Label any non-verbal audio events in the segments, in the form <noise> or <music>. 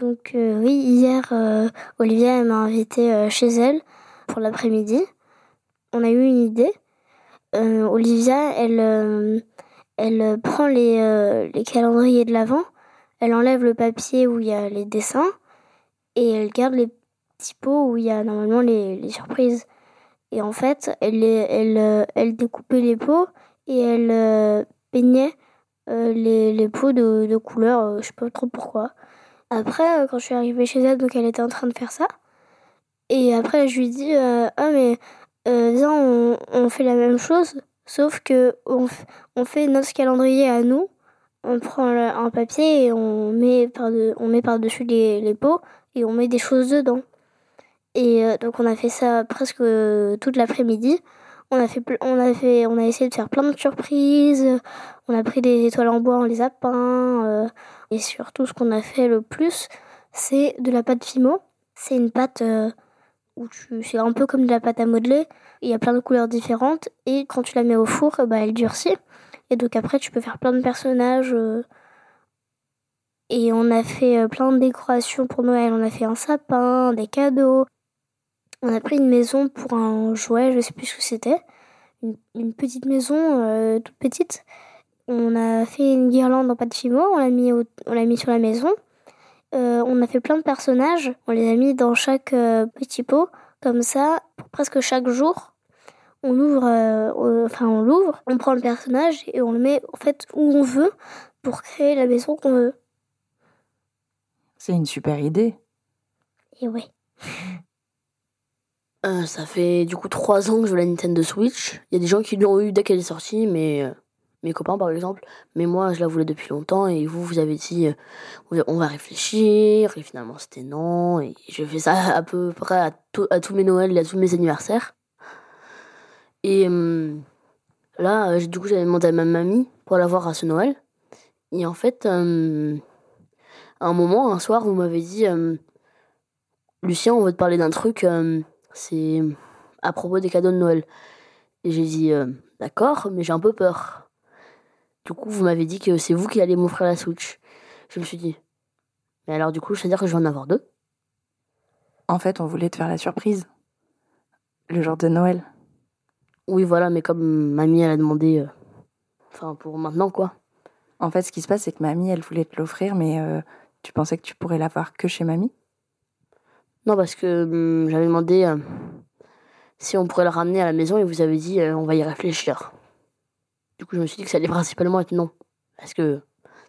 Donc oui, hier, Olivia m'a invité chez elle pour l'après-midi. On a eu une idée. Olivia, elle, elle prend les, les calendriers de l'Avent, elle enlève le papier où il y a les dessins et elle garde les petits pots où il y a normalement les, les surprises. Et en fait, elle, elle, elle découpait les pots et elle peignait les, les pots de, de couleur, je sais pas trop pourquoi. Après, quand je suis arrivée chez elle, donc elle était en train de faire ça. Et après, je lui dis Ah, mais viens, on, fait la même chose, sauf que on, fait notre calendrier à nous. On prend un papier et on met par-dessus par les, les pots et on met des choses dedans. Et donc, on a fait ça presque toute l'après-midi. On a, fait, on, a fait, on a essayé de faire plein de surprises. On a pris des étoiles en bois, on les a peints. Et surtout, ce qu'on a fait le plus, c'est de la pâte Fimo. C'est une pâte où tu, c'est un peu comme de la pâte à modeler. Il y a plein de couleurs différentes. Et quand tu la mets au four, bah, elle durcit. Et donc après, tu peux faire plein de personnages. Et on a fait plein de décorations pour Noël. On a fait un sapin, des cadeaux. On a pris une maison pour un jouet, je sais plus ce que c'était. Une, petite maison, toute petite. On a fait une guirlande en pâte fimo, on l'a mis, on l'a mis sur la maison. on a fait plein de personnages, on les a mis dans chaque petit pot. Comme ça, pour presque chaque jour, on ouvre, enfin on l'ouvre, on prend le personnage et on le met en fait où on veut pour créer la maison qu'on veut. C'est une super idée. Et oui. Euh, ça fait du coup trois ans que je veux la Nintendo Switch. Il y a des gens qui l'ont eu dès qu'elle est sortie, mais euh, mes copains par exemple. Mais moi, je la voulais depuis longtemps et vous, vous avez dit euh, on va réfléchir et finalement c'était non. Et je fais ça à peu près à, tous mes Noëls et à tous mes anniversaires. Et là, du coup, j'avais demandé à ma mamie pour la voir à ce Noël. Et en fait, à un moment, un soir, vous m'avez dit Lucien, on veut te parler d'un truc c'est à propos des cadeaux de Noël. Et j'ai dit euh, d'accord, mais j'ai un peu peur. Du coup, vous m'avez dit que c'est vous qui allez m'offrir la Switch. Je me suis dit, mais alors du coup, je veux dire que je vais en avoir deux? En fait, on voulait te faire la surprise. Le jour de Noël. Oui, voilà, mais comme mamie, elle a demandé. Euh, enfin, pour maintenant, quoi. En fait, ce qui se passe, c'est que mamie, elle voulait te l'offrir, mais euh, tu pensais que tu pourrais l'avoir que chez mamie? Non, parce que hum, j'avais demandé euh, si on pourrait le ramener à la maison et vous avez dit on va y réfléchir. Du coup, je me suis dit que ça allait principalement être non. Parce que,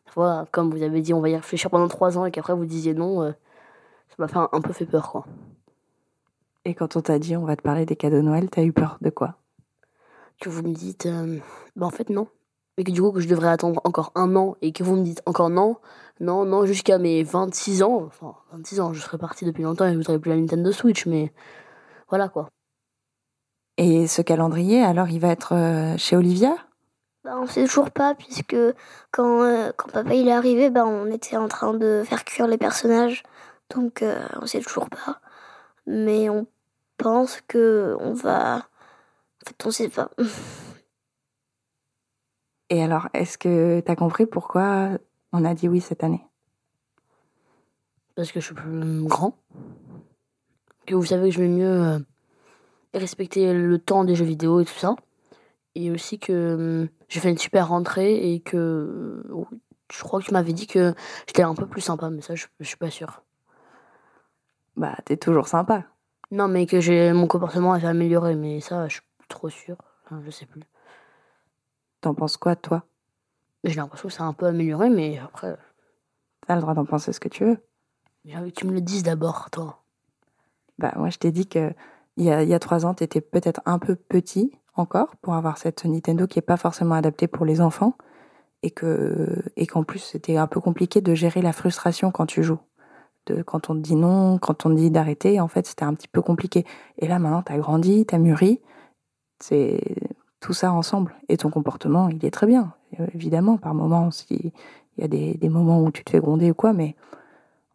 fois, comme vous avez dit on va y réfléchir pendant trois ans et qu'après vous disiez non, euh, ça m'a fait un, peu fait peur, quoi. Et quand on t'a dit on va te parler des cadeaux de Noël, t'as eu peur de quoi? Que vous me dites, bah en fait non. Et que du coup que je devrais attendre encore un an et que vous me dites encore non, non, non, jusqu'à mes 26 ans. Enfin, 26 ans, je serais parti depuis longtemps et je voudrais plus la Nintendo Switch, mais voilà quoi. Et ce calendrier, alors, il va être euh, chez Olivia? Bah, On sait toujours pas, puisque quand, euh, quand papa il est arrivé, bah, on était en train de faire cuire les personnages. Donc, euh, on sait toujours pas. Mais on pense que on va. En fait, on sait pas. <laughs> Et alors, est-ce que tu as compris pourquoi on a dit oui cette année? Parce que je suis plus grand. Que vous savez que je vais mieux euh, respecter le temps des jeux vidéo et tout ça. Et aussi que euh, j'ai fait une super rentrée et que euh, je crois que tu m'avais dit que j'étais un peu plus sympa, mais ça je, je suis pas sûre. Bah, t'es toujours sympa. Non, mais que j'ai mon comportement a fait améliorer, mais ça je suis trop sûre. Enfin, je sais plus. T'en penses quoi, toi? J'ai l'impression que ça a un peu amélioré, mais après. T'as le droit d'en penser ce que tu veux. J'ai envie que tu me le dises d'abord, toi. Bah, moi, je t'ai dit que il y a, il y a trois ans, t'étais peut-être un peu petit encore pour avoir cette Nintendo qui est pas forcément adaptée pour les enfants et que et qu'en plus c'était un peu compliqué de gérer la frustration quand tu joues. De, quand on te dit non, quand on te dit d'arrêter, en fait, c'était un petit peu compliqué. Et là, maintenant, t'as grandi, t'as mûri. C'est tout ça ensemble. Et ton comportement, il est très bien. Euh, évidemment, par moments, il y a des, moments où tu te fais gronder ou quoi, mais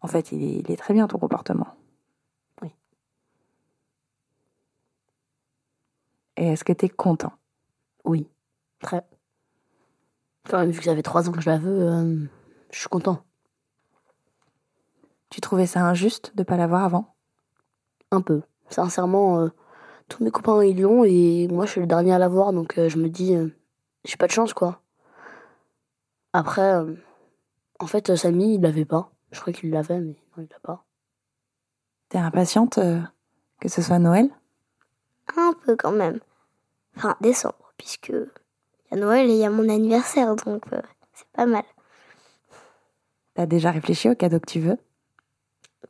en fait, il est très bien ton comportement. Oui. Et est-ce que tu es content? Oui, très. Quand même, vu que ça fait trois ans que je la veux, euh, je suis content. Tu trouvais ça injuste de pas l'avoir avant? Un peu. Sincèrement, euh, tous mes copains ils l'ont et moi je suis le dernier à l'avoir donc euh, je me dis, j'ai pas de chance quoi. Après, en fait, Samy il l'avait pas. Je crois qu'il l'avait, mais non, il l'a pas. T'es impatiente que ce soit Noël? Un peu quand même. Enfin, décembre, puisque il y a Noël et il y a mon anniversaire, donc c'est pas mal. T'as déjà réfléchi au cadeau que tu veux?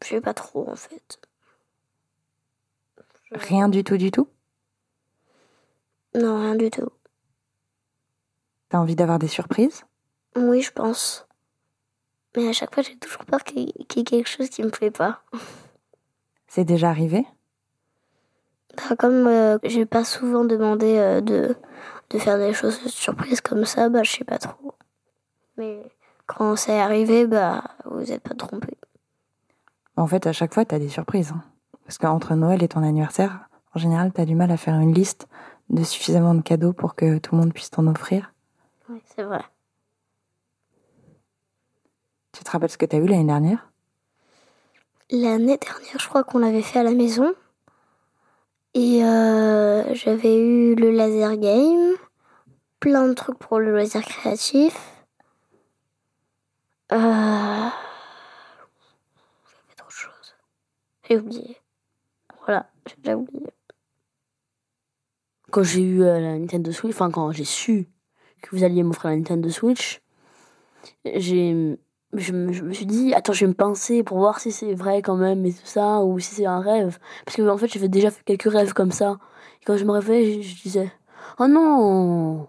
Je sais pas trop en fait. Rien du tout, du tout? Non, rien du tout. T'as envie d'avoir des surprises? Oui, je pense. Mais à chaque fois, j'ai toujours peur qu'il y ait quelque chose qui me plaît pas. C'est déjà arrivé? Comme euh, j'ai pas souvent demandé euh, de, de faire des choses surprises comme ça, bah je sais pas trop. Mais quand c'est arrivé, bah vous n'êtes pas trompé. En fait, à chaque fois, t'as des surprises. Hein. Parce qu'entre Noël et ton anniversaire, en général, t'as du mal à faire une liste de suffisamment de cadeaux pour que tout le monde puisse t'en offrir. Oui, c'est vrai. Tu te rappelles ce que t'as eu l'année dernière? L'année dernière, je crois qu'on l'avait fait à la maison. Et euh, j'avais eu le laser game, plein de trucs pour le loisir créatif. Euh... J'avais trop de choses. J'ai oublié. Voilà, j'ai déjà oublié. Quand j'ai eu euh, la Nintendo Switch, enfin quand j'ai su que vous alliez m'offrir la Nintendo Switch, j'ai je me, je me, suis dit, attends, je vais me pincer pour voir si c'est vrai quand même et tout ça, ou si c'est un rêve. Parce que en fait, j'avais déjà fait quelques rêves comme ça. Et quand je me réveillais, je, disais, oh non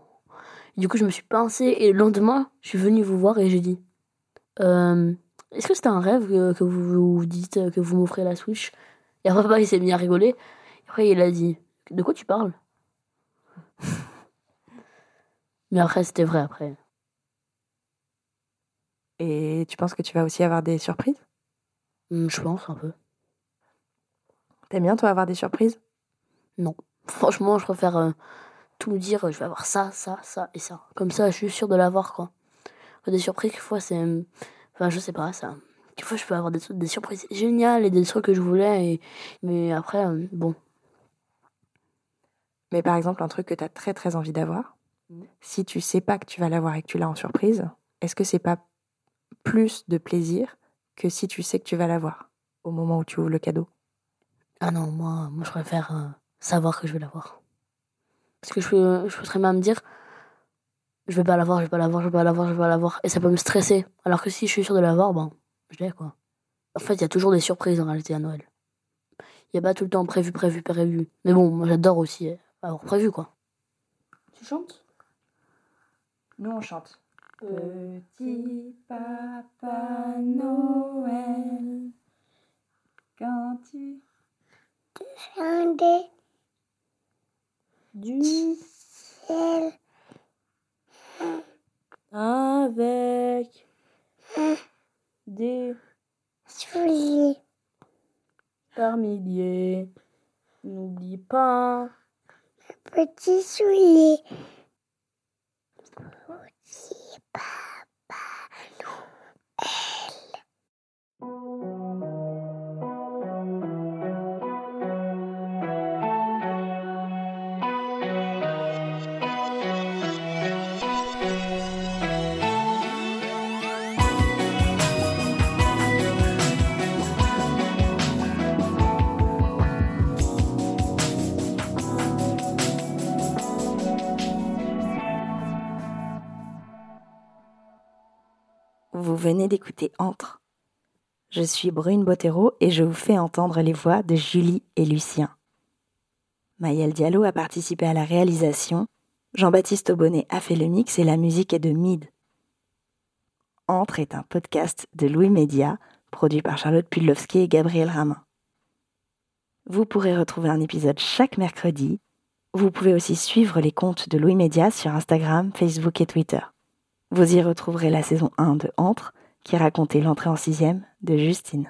Du coup, je me suis pincée et le lendemain, je suis venue vous voir et j'ai dit, euh, est-ce que c'était un rêve que, vous vous dites que vous m'offrez la Switch? Et après, papa, il s'est mis à rigoler. Et après, il a dit, de quoi tu parles? <laughs> Mais après, c'était vrai après. Et tu penses que tu vas aussi avoir des surprises? Mmh, Je pense un peu. T'aimes bien toi avoir des surprises? Non. <laughs> Franchement, je préfère euh, tout me dire, je vais avoir ça, ça, ça et ça. Comme ça, je suis sûre de l'avoir, quoi. Des surprises, fois, c'est... Enfin, je sais pas, ça... fois je peux avoir des, des surprises géniales et des trucs que je voulais, et... mais après, euh, bon. Mais par exemple, un truc que tu as très très envie d'avoir, mmh. si tu sais pas que tu vas l'avoir et que tu l'as en surprise, est-ce que c'est pas plus de plaisir que si tu sais que tu vas l'avoir au moment où tu ouvres le cadeau. Ah non, moi, moi je préfère euh, savoir que je vais l'avoir. Parce que je peux, je peux très bien me dire, je vais pas l'avoir, je vais pas l'avoir, je vais pas l'avoir, je vais pas l'avoir. Et ça peut me stresser. Alors que si je suis sûr de l'avoir, bon, je l'ai quoi. En fait, il y a toujours des surprises en réalité à Noël. Il n'y a pas tout le temps prévu, prévu, prévu. Mais bon, moi j'adore aussi avoir prévu quoi. Tu chantes? Nous on chante. Petit papa Noël, quand tu descendais du ciel. avec des souliers. par milliers, n'oublie pas petit soulier. Venez d'écouter Entre. Je suis Brune Bottero et je vous fais entendre les voix de Julie et Lucien. Maëlle Diallo a participé à la réalisation, Jean-Baptiste Aubonnet a fait le mix et la musique est de Mid. Entre est un podcast de Louis Média, produit par Charlotte Pudlowski et Gabriel Ramin. Vous pourrez retrouver un épisode chaque mercredi. Vous pouvez aussi suivre les comptes de Louis Média sur Instagram, Facebook et Twitter. Vous y retrouverez la saison 1 de Entre, qui racontait l'entrée en sixième de Justine.